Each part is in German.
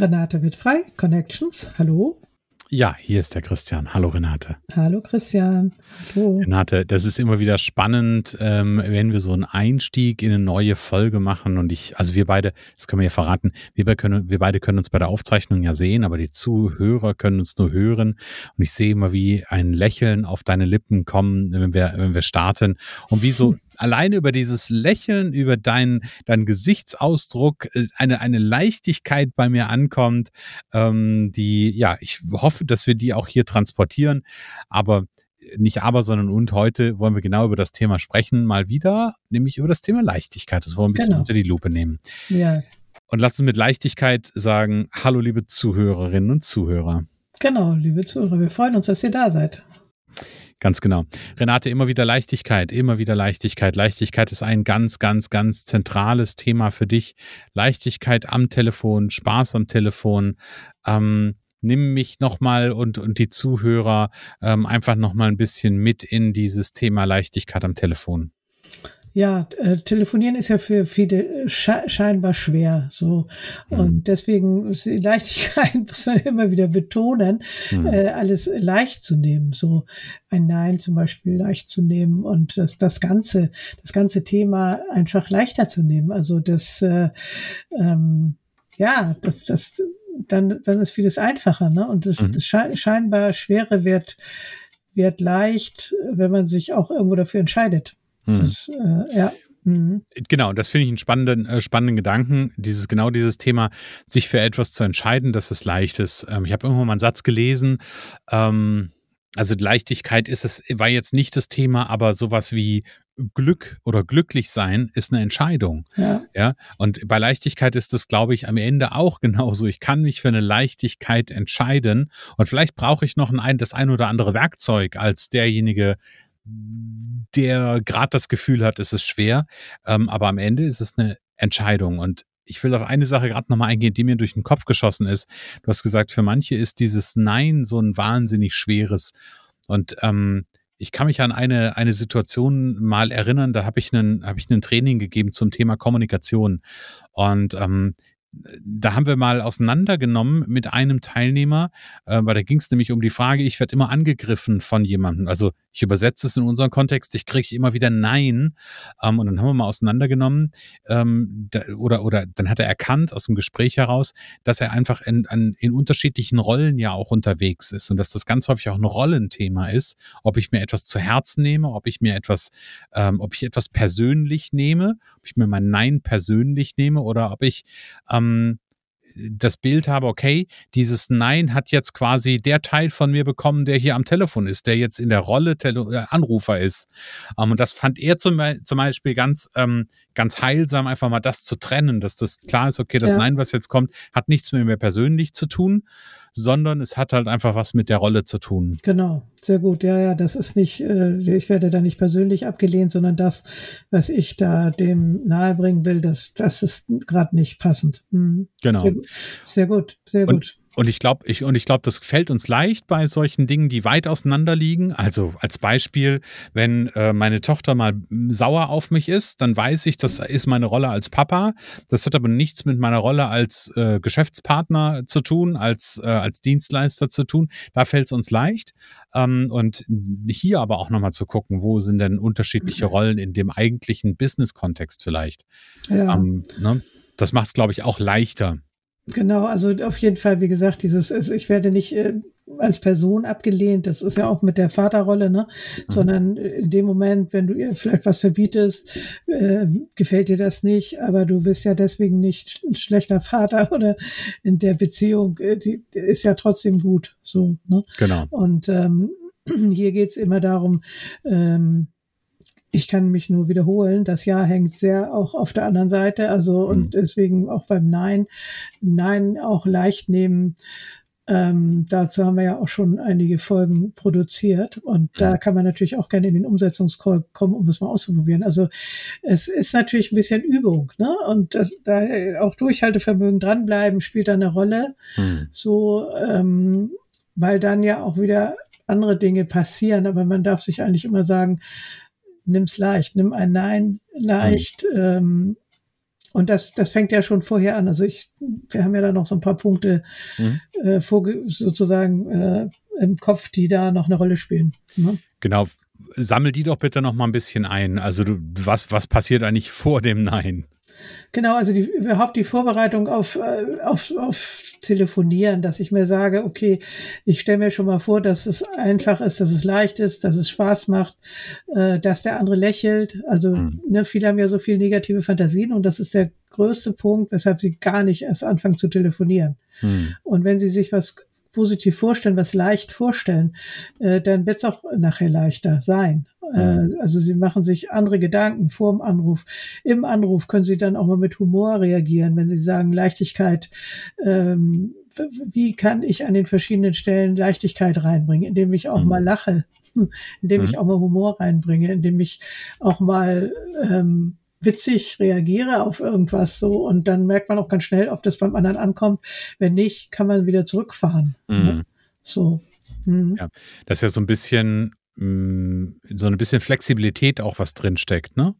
Renate wird frei, Connections, hallo. Ja, hier ist der Christian. Hallo Renate. Hallo Christian. Hallo. Renate, das ist immer wieder spannend, ähm, wenn wir so einen Einstieg in eine neue Folge machen und ich, also wir beide, das können wir ja verraten, wir beide, können, wir beide können uns bei der Aufzeichnung ja sehen, aber die Zuhörer können uns nur hören und ich sehe immer, wie ein Lächeln auf deine Lippen kommen, wenn wir, wenn wir starten und wie so alleine über dieses Lächeln, über deinen dein Gesichtsausdruck äh, eine, eine Leichtigkeit bei mir ankommt, ähm, die, ja, ich hoffe, dass wir die auch hier transportieren. Aber nicht aber, sondern und heute wollen wir genau über das Thema sprechen, mal wieder, nämlich über das Thema Leichtigkeit. Das wollen wir ein bisschen genau. unter die Lupe nehmen. Ja. Und lass uns mit Leichtigkeit sagen, hallo liebe Zuhörerinnen und Zuhörer. Genau, liebe Zuhörer, wir freuen uns, dass ihr da seid. Ganz genau. Renate, immer wieder Leichtigkeit, immer wieder Leichtigkeit. Leichtigkeit ist ein ganz, ganz, ganz zentrales Thema für dich. Leichtigkeit am Telefon, Spaß am Telefon. Ähm, nimm mich nochmal und, und die Zuhörer ähm, einfach nochmal ein bisschen mit in dieses Thema Leichtigkeit am Telefon. Ja, äh, telefonieren ist ja für viele sche scheinbar schwer, so. Mhm. Und deswegen ist die Leichtigkeit, muss man immer wieder betonen, mhm. äh, alles leicht zu nehmen, so ein Nein zum Beispiel leicht zu nehmen und das, das ganze, das ganze Thema einfach leichter zu nehmen. Also das, äh, ähm, ja, das, das, dann, dann ist vieles einfacher, ne? Und das, mhm. das scheinbar Schwere wird, wird leicht, wenn man sich auch irgendwo dafür entscheidet. Mhm. Das, äh, ja. Mhm. Genau, das finde ich einen spannenden, äh, spannenden Gedanken. Dieses, genau dieses Thema, sich für etwas zu entscheiden, dass es leicht ist. Ähm, ich habe irgendwann mal einen Satz gelesen, ähm, also Leichtigkeit ist es, war jetzt nicht das Thema, aber sowas wie Glück oder glücklich sein ist eine Entscheidung. Ja. ja. Und bei Leichtigkeit ist es, glaube ich, am Ende auch genauso. Ich kann mich für eine Leichtigkeit entscheiden. Und vielleicht brauche ich noch ein, das ein oder andere Werkzeug als derjenige, der gerade das Gefühl hat, es ist schwer. Ähm, aber am Ende ist es eine Entscheidung. Und ich will auf eine Sache gerade nochmal eingehen, die mir durch den Kopf geschossen ist. Du hast gesagt, für manche ist dieses Nein so ein wahnsinnig schweres. Und ähm, ich kann mich an eine, eine Situation mal erinnern, da habe ich einen, habe Training gegeben zum Thema Kommunikation. Und ähm, da haben wir mal auseinandergenommen mit einem Teilnehmer, äh, weil da ging es nämlich um die Frage, ich werde immer angegriffen von jemandem. Also ich übersetze es in unseren Kontext, ich kriege immer wieder Nein. Ähm, und dann haben wir mal auseinandergenommen, ähm, da, oder, oder dann hat er erkannt aus dem Gespräch heraus, dass er einfach in, an, in unterschiedlichen Rollen ja auch unterwegs ist und dass das ganz häufig auch ein Rollenthema ist, ob ich mir etwas zu Herzen nehme, ob ich mir etwas, ähm, ob ich etwas persönlich nehme, ob ich mir mein Nein persönlich nehme oder ob ich ähm, das Bild habe, okay, dieses Nein hat jetzt quasi der Teil von mir bekommen, der hier am Telefon ist, der jetzt in der Rolle Tele äh, Anrufer ist. Ähm, und das fand er zum, zum Beispiel ganz, ähm, ganz heilsam, einfach mal das zu trennen, dass das klar ist, okay, das ja. Nein, was jetzt kommt, hat nichts mehr, mehr persönlich zu tun, sondern es hat halt einfach was mit der Rolle zu tun. Genau, sehr gut. Ja, ja, das ist nicht, äh, ich werde da nicht persönlich abgelehnt, sondern das, was ich da dem nahebringen will, das, das ist gerade nicht passend. Mhm. Genau. Sehr, sehr, gut, sehr gut. Und und ich glaube, ich, und ich glaube, das fällt uns leicht bei solchen Dingen, die weit auseinander liegen. Also als Beispiel, wenn äh, meine Tochter mal sauer auf mich ist, dann weiß ich, das ist meine Rolle als Papa. Das hat aber nichts mit meiner Rolle als äh, Geschäftspartner zu tun, als, äh, als Dienstleister zu tun. Da fällt es uns leicht. Ähm, und hier aber auch nochmal zu gucken, wo sind denn unterschiedliche Rollen in dem eigentlichen Business-Kontext vielleicht. Ja. Ähm, ne? Das macht es, glaube ich, auch leichter. Genau, also auf jeden Fall, wie gesagt, dieses, ich werde nicht äh, als Person abgelehnt, das ist ja auch mit der Vaterrolle, ne? Mhm. Sondern in dem Moment, wenn du ihr vielleicht was verbietest, äh, gefällt dir das nicht, aber du bist ja deswegen nicht ein schlechter Vater oder in der Beziehung, äh, die, die ist ja trotzdem gut. So, ne? Genau. Und ähm, hier geht's immer darum, ähm, ich kann mich nur wiederholen, das Ja hängt sehr auch auf der anderen Seite, also und mhm. deswegen auch beim Nein, Nein auch leicht nehmen. Ähm, dazu haben wir ja auch schon einige Folgen produziert und mhm. da kann man natürlich auch gerne in den Umsetzungscall kommen, um es mal auszuprobieren. Also es ist natürlich ein bisschen Übung, ne? Und das, da auch Durchhaltevermögen dranbleiben spielt da eine Rolle. Mhm. So, ähm, weil dann ja auch wieder andere Dinge passieren, aber man darf sich eigentlich immer sagen, nimm's leicht, nimm ein Nein leicht. Mhm. Ähm, und das, das fängt ja schon vorher an. Also ich, wir haben ja da noch so ein paar Punkte mhm. äh, vor, sozusagen äh, im Kopf, die da noch eine Rolle spielen. Ne? Genau. Sammel die doch bitte noch mal ein bisschen ein. Also du, was, was passiert eigentlich vor dem Nein? Genau, also die, überhaupt die Vorbereitung auf, äh, auf, auf Telefonieren, dass ich mir sage, okay, ich stelle mir schon mal vor, dass es einfach ist, dass es leicht ist, dass es Spaß macht, äh, dass der andere lächelt. Also mhm. ne, viele haben ja so viel negative Fantasien und das ist der größte Punkt, weshalb sie gar nicht erst anfangen zu telefonieren. Mhm. Und wenn sie sich was positiv vorstellen, was leicht vorstellen, äh, dann wird es auch nachher leichter sein. Äh, also sie machen sich andere Gedanken vor dem Anruf. Im Anruf können sie dann auch mal mit Humor reagieren, wenn sie sagen Leichtigkeit. Ähm, wie kann ich an den verschiedenen Stellen Leichtigkeit reinbringen, indem ich auch mhm. mal lache, indem mhm. ich auch mal Humor reinbringe, indem ich auch mal ähm, witzig reagiere auf irgendwas so und dann merkt man auch ganz schnell, ob das beim anderen ankommt. Wenn nicht, kann man wieder zurückfahren. Ne? Mhm. So. Mhm. Ja, das ist ja so ein bisschen so ein bisschen Flexibilität auch was drin steckt, ne?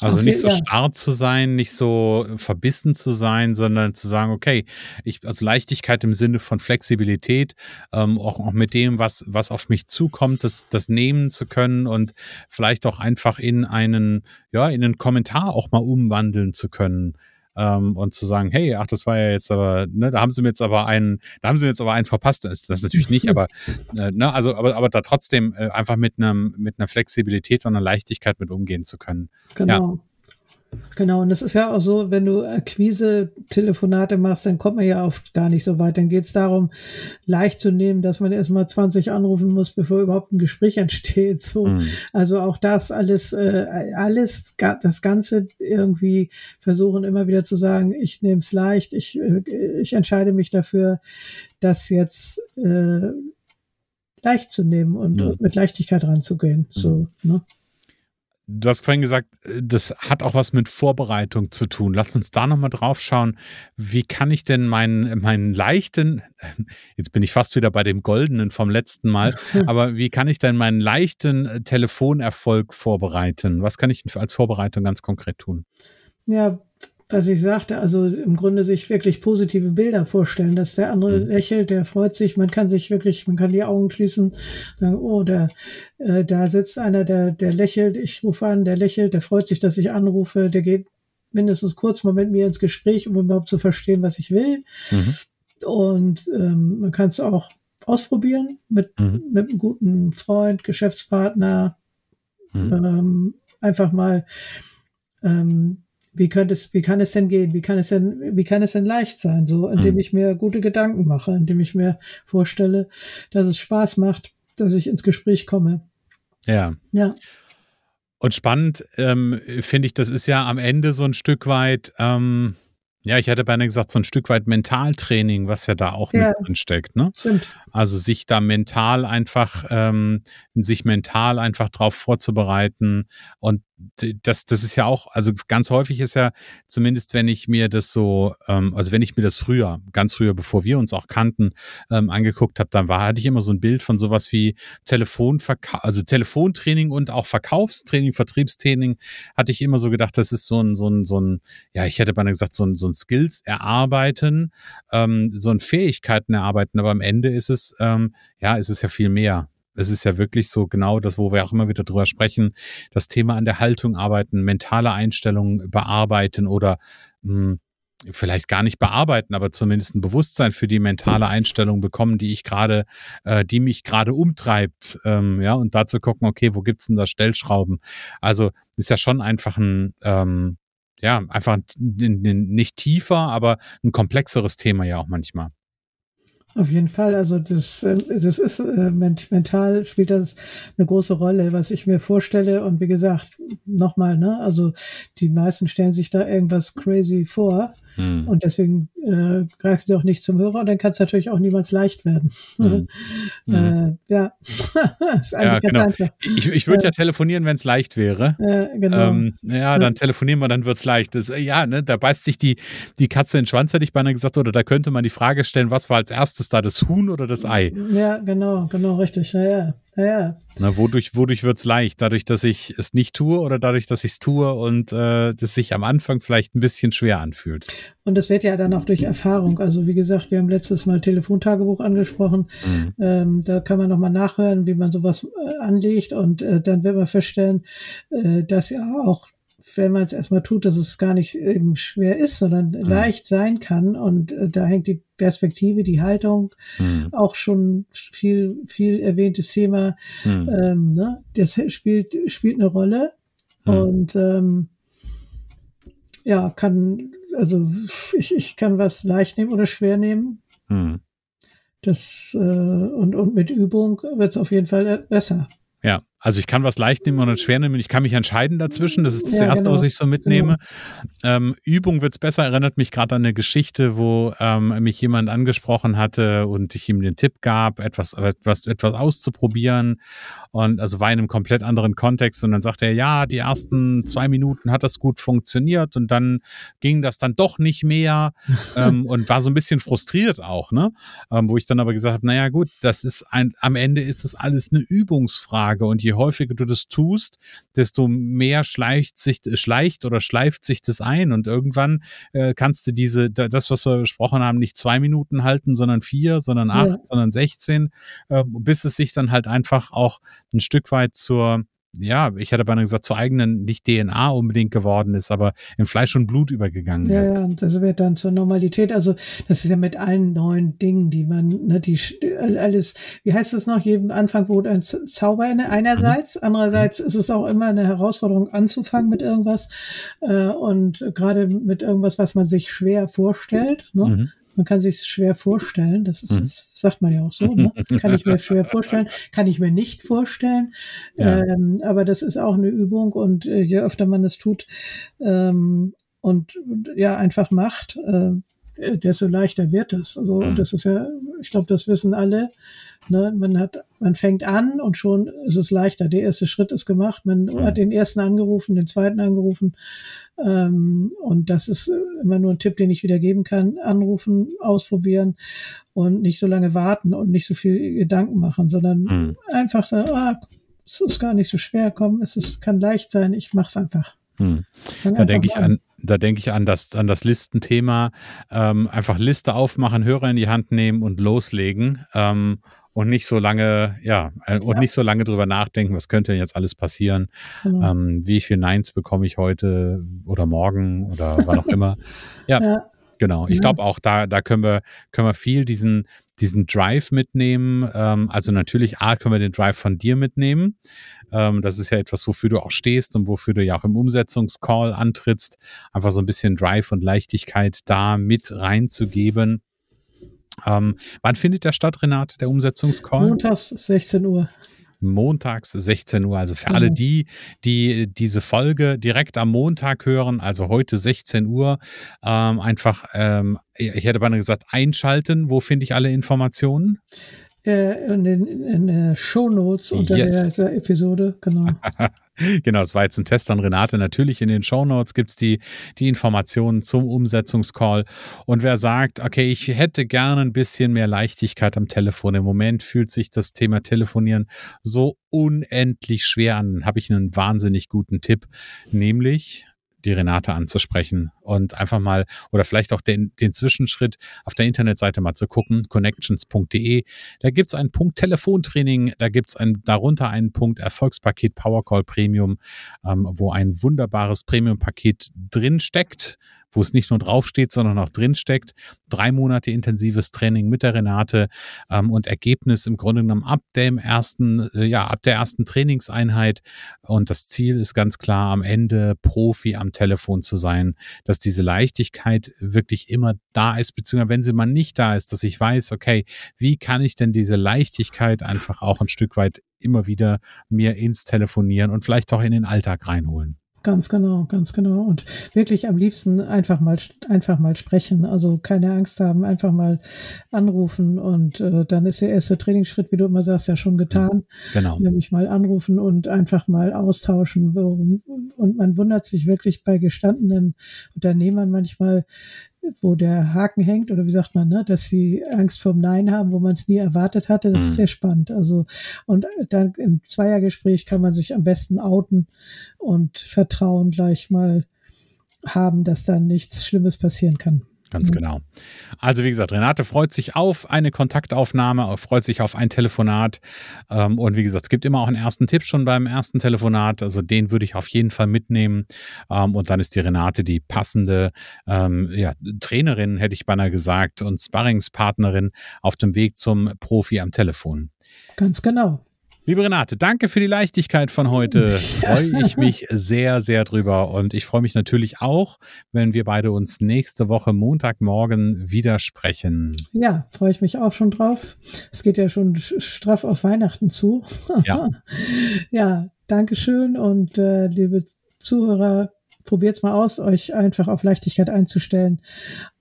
Also nicht so starr zu sein, nicht so verbissen zu sein, sondern zu sagen, okay, ich, also Leichtigkeit im Sinne von Flexibilität, ähm, auch, auch mit dem, was, was auf mich zukommt, das, das nehmen zu können und vielleicht auch einfach in einen, ja, in einen Kommentar auch mal umwandeln zu können ähm, und zu sagen, hey, ach, das war ja jetzt aber, ne, da haben sie mir jetzt aber einen, da haben sie mir jetzt aber einen verpasst. Das ist das natürlich nicht, aber äh, ne, also, aber, aber da trotzdem äh, einfach mit einem, mit einer Flexibilität und einer Leichtigkeit mit umgehen zu können. Genau. Ja. Genau, und das ist ja auch so, wenn du Akquise-Telefonate machst, dann kommt man ja oft gar nicht so weit. Dann geht es darum, leicht zu nehmen, dass man erstmal 20 anrufen muss, bevor überhaupt ein Gespräch entsteht. So. Mhm. Also auch das alles, äh, alles, das Ganze irgendwie versuchen immer wieder zu sagen, ich nehme es leicht, ich, äh, ich entscheide mich dafür, das jetzt äh, leicht zu nehmen und mhm. mit Leichtigkeit ranzugehen. So, mhm. ne? Du hast vorhin gesagt, äh, das hat auch was mit Vorbereitung zu tun. Lass uns da nochmal drauf schauen. Wie kann ich denn meinen, meinen leichten, jetzt bin ich fast wieder bei dem Goldenen vom letzten Mal, aber wie kann ich denn meinen leichten äh, Telefonerfolg vorbereiten? Was kann ich als Vorbereitung ganz konkret tun? Ja, was ich sagte, also im Grunde sich wirklich positive Bilder vorstellen, dass der andere mhm. lächelt, der freut sich, man kann sich wirklich, man kann die Augen schließen, sagen, oh, der, äh, da sitzt einer, der, der lächelt, ich rufe an, der lächelt, der freut sich, dass ich anrufe, der geht mindestens kurz mal mit mir ins Gespräch, um überhaupt zu verstehen, was ich will. Mhm. Und ähm, man kann es auch ausprobieren mit, mhm. mit einem guten Freund, Geschäftspartner, mhm. ähm, einfach mal ähm, wie könnte es, wie kann es denn gehen? Wie kann es denn, wie kann es denn leicht sein? So, indem mhm. ich mir gute Gedanken mache, indem ich mir vorstelle, dass es Spaß macht, dass ich ins Gespräch komme. Ja. Ja. Und spannend ähm, finde ich, das ist ja am Ende so ein Stück weit, ähm, ja, ich hätte beinahe gesagt, so ein Stück weit Mentaltraining, was ja da auch ja, mit drin steckt. Ne? Stimmt. Also sich da mental einfach, ähm, sich mental einfach drauf vorzubereiten. Und das, das ist ja auch, also ganz häufig ist ja, zumindest wenn ich mir das so, ähm, also wenn ich mir das früher, ganz früher, bevor wir uns auch kannten, ähm, angeguckt habe, dann war, hatte ich immer so ein Bild von sowas wie Telefonverkauf, also Telefontraining und auch Verkaufstraining, Vertriebstraining, hatte ich immer so gedacht, das ist so ein, so ein, so ein, ja, ich hätte beinahe gesagt, so ein, so ein Skills erarbeiten, ähm, so ein Fähigkeiten erarbeiten, aber am Ende ist es, ähm, ja, ist es ja viel mehr. Es ist ja wirklich so genau das, wo wir auch immer wieder drüber sprechen, das Thema an der Haltung arbeiten, mentale Einstellungen bearbeiten oder mh, hm, vielleicht gar nicht bearbeiten, aber zumindest ein Bewusstsein für die mentale Einstellung bekommen, die ich gerade, äh, die mich gerade umtreibt, ähm, ja, und dazu gucken, okay, wo gibt's denn da Stellschrauben? Also ist ja schon einfach ein, ähm, ja, einfach ein, ein, nicht tiefer, aber ein komplexeres Thema ja auch manchmal. Auf jeden Fall, also das, äh, das ist äh, mental spielt das eine große Rolle, was ich mir vorstelle. Und wie gesagt, nochmal, ne, also die meisten stellen sich da irgendwas crazy vor. Hm. Und deswegen äh, greifen sie auch nicht zum Hörer und dann kann es natürlich auch niemals leicht werden. Hm. äh, ja, ist eigentlich ja, genau. ganz einfach. Ich, ich würde ja telefonieren, wenn es leicht wäre. Äh, genau. Ähm, ja, dann telefonieren wir, dann wird es leicht. Das, äh, ja, ne, da beißt sich die, die Katze in den Schwanz, hätte ich beinahe gesagt, oder da könnte man die Frage stellen, was war als erstes da, das Huhn oder das Ei? Ja, genau, genau, richtig. Ja, ja. Ja. Na, wodurch wodurch wird es leicht? Dadurch, dass ich es nicht tue oder dadurch, dass ich es tue und äh, das sich am Anfang vielleicht ein bisschen schwer anfühlt? Und das wird ja dann auch durch Erfahrung. Also wie gesagt, wir haben letztes Mal Telefontagebuch angesprochen. Mhm. Ähm, da kann man nochmal nachhören, wie man sowas äh, anlegt und äh, dann wird man feststellen, äh, dass ja auch wenn man es erstmal tut, dass es gar nicht eben schwer ist, sondern mhm. leicht sein kann. Und äh, da hängt die Perspektive, die Haltung, mhm. auch schon viel, viel erwähntes Thema. Mhm. Ähm, ne? Das spielt, spielt eine Rolle. Mhm. Und ähm, ja, kann, also ich, ich kann was leicht nehmen oder schwer nehmen. Mhm. Das äh, und, und mit Übung wird es auf jeden Fall besser. Ja, also ich kann was leicht nehmen und schwer nehmen. Ich kann mich entscheiden dazwischen. Das ist das ja, Erste, genau. was ich so mitnehme. Genau. Ähm, Übung wird's besser. Erinnert mich gerade an eine Geschichte, wo ähm, mich jemand angesprochen hatte und ich ihm den Tipp gab, etwas, etwas, etwas auszuprobieren. Und also war in einem komplett anderen Kontext. Und dann sagte er, ja, die ersten zwei Minuten hat das gut funktioniert und dann ging das dann doch nicht mehr ähm, und war so ein bisschen frustriert auch, ne? Ähm, wo ich dann aber gesagt habe, naja gut, das ist ein, am Ende ist es alles eine Übungsfrage und je häufiger du das tust, desto mehr schleicht sich, schleicht oder schleift sich das ein und irgendwann äh, kannst du diese, das, was wir besprochen haben, nicht zwei Minuten halten, sondern vier, sondern acht, ja. sondern 16, äh, bis es sich dann halt einfach auch ein Stück weit zur, ja, ich hätte beinahe gesagt, zur eigenen, nicht DNA unbedingt geworden ist, aber in Fleisch und Blut übergegangen ja, ist. Ja, und das wird dann zur Normalität. Also das ist ja mit allen neuen Dingen, die man, ne, die alles, wie heißt das noch, jedem Anfang wohnt ein Zauber inne, einerseits, mhm. andererseits ist es auch immer eine Herausforderung anzufangen mit irgendwas äh, und gerade mit irgendwas, was man sich schwer vorstellt. Ne? Mhm. Man kann sich schwer vorstellen, das, ist, mhm. das sagt man ja auch so, ne? kann ich mir schwer vorstellen, kann ich mir nicht vorstellen, ja. ähm, aber das ist auch eine Übung und äh, je öfter man es tut ähm, und ja einfach macht, äh, desto leichter wird es. Also mhm. das ist ja, ich glaube, das wissen alle. Ne? Man hat, man fängt an und schon ist es leichter. Der erste Schritt ist gemacht. Man mhm. hat den ersten angerufen, den zweiten angerufen. Ähm, und das ist immer nur ein Tipp, den ich wieder geben kann. Anrufen, ausprobieren und nicht so lange warten und nicht so viel Gedanken machen, sondern mhm. einfach sagen, ah, es ist gar nicht so schwer, komm, es ist, kann leicht sein, ich mach's einfach. Hm. Da denke ich an, da denke ich an das, an das Listenthema. Ähm, einfach Liste aufmachen, Hörer in die Hand nehmen und loslegen. Ähm, und nicht so lange, ja, äh, und ja. nicht so lange drüber nachdenken, was könnte denn jetzt alles passieren? Genau. Ähm, wie viele Neins bekomme ich heute oder morgen oder wann auch immer? Ja, ja. genau. Ich glaube auch, da, da können wir, können wir viel diesen, diesen Drive mitnehmen. Ähm, also natürlich, A, können wir den Drive von dir mitnehmen. Ähm, das ist ja etwas, wofür du auch stehst und wofür du ja auch im Umsetzungscall antrittst. Einfach so ein bisschen Drive und Leichtigkeit da mit reinzugeben. Ähm, wann findet der statt, Renate, der Umsetzungscall? Montags 16 Uhr. Montags 16 Uhr. Also für alle die, die diese Folge direkt am Montag hören, also heute 16 Uhr, ähm, einfach, ähm, ich hätte beinahe gesagt, einschalten. Wo finde ich alle Informationen? Äh, in den in, in Show Notes unter yes. der, der Episode, genau. Genau, das war jetzt ein Test an Renate. Natürlich in den Show Notes gibt es die, die Informationen zum Umsetzungscall. Und wer sagt, okay, ich hätte gerne ein bisschen mehr Leichtigkeit am Telefon. Im Moment fühlt sich das Thema Telefonieren so unendlich schwer an. Habe ich einen wahnsinnig guten Tipp, nämlich die Renate anzusprechen und einfach mal oder vielleicht auch den, den Zwischenschritt auf der Internetseite mal zu gucken, connections.de. Da gibt es einen Punkt Telefontraining, da gibt es ein, darunter einen Punkt Erfolgspaket Powercall Premium, ähm, wo ein wunderbares Premium-Paket drin steckt, wo es nicht nur draufsteht, sondern auch drinsteckt. Drei Monate intensives Training mit der Renate ähm, und Ergebnis im Grunde genommen ab dem ersten, äh, ja, ab der ersten Trainingseinheit. Und das Ziel ist ganz klar, am Ende Profi am Telefon zu sein, dass diese Leichtigkeit wirklich immer da ist, beziehungsweise wenn sie mal nicht da ist, dass ich weiß, okay, wie kann ich denn diese Leichtigkeit einfach auch ein Stück weit immer wieder mir ins Telefonieren und vielleicht auch in den Alltag reinholen. Ganz genau, ganz genau. Und wirklich am liebsten einfach mal, einfach mal sprechen. Also keine Angst haben, einfach mal anrufen und äh, dann ist der erste Trainingsschritt, wie du immer sagst, ja schon getan. Genau. Nämlich mal anrufen und einfach mal austauschen. Und man wundert sich wirklich bei gestandenen Unternehmern manchmal, wo der Haken hängt oder wie sagt man, ne, dass sie Angst vorm Nein haben, wo man es nie erwartet hatte. Das mhm. ist sehr spannend. Also und dann im Zweiergespräch kann man sich am besten outen und Vertrauen gleich mal haben, dass dann nichts Schlimmes passieren kann. Ganz mhm. genau. Also wie gesagt, Renate freut sich auf eine Kontaktaufnahme, freut sich auf ein Telefonat. Ähm, und wie gesagt, es gibt immer auch einen ersten Tipp schon beim ersten Telefonat. Also den würde ich auf jeden Fall mitnehmen. Ähm, und dann ist die Renate die passende ähm, ja, Trainerin, hätte ich beinahe gesagt, und Sparringspartnerin auf dem Weg zum Profi am Telefon. Ganz genau. Liebe Renate, danke für die Leichtigkeit von heute. Freue ich mich sehr, sehr drüber. Und ich freue mich natürlich auch, wenn wir beide uns nächste Woche Montagmorgen wieder sprechen. Ja, freue ich mich auch schon drauf. Es geht ja schon straff auf Weihnachten zu. Ja, ja danke schön. Und äh, liebe Zuhörer, probiert es mal aus, euch einfach auf Leichtigkeit einzustellen.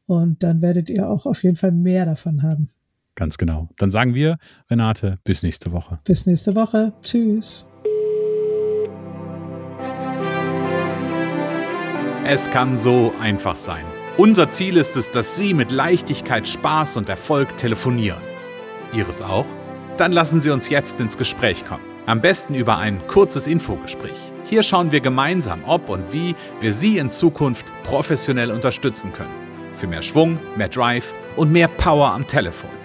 Und dann werdet ihr auch auf jeden Fall mehr davon haben. Ganz genau. Dann sagen wir, Renate, bis nächste Woche. Bis nächste Woche. Tschüss. Es kann so einfach sein. Unser Ziel ist es, dass Sie mit Leichtigkeit, Spaß und Erfolg telefonieren. Ihres auch? Dann lassen Sie uns jetzt ins Gespräch kommen. Am besten über ein kurzes Infogespräch. Hier schauen wir gemeinsam, ob und wie wir Sie in Zukunft professionell unterstützen können. Für mehr Schwung, mehr Drive und mehr Power am Telefon.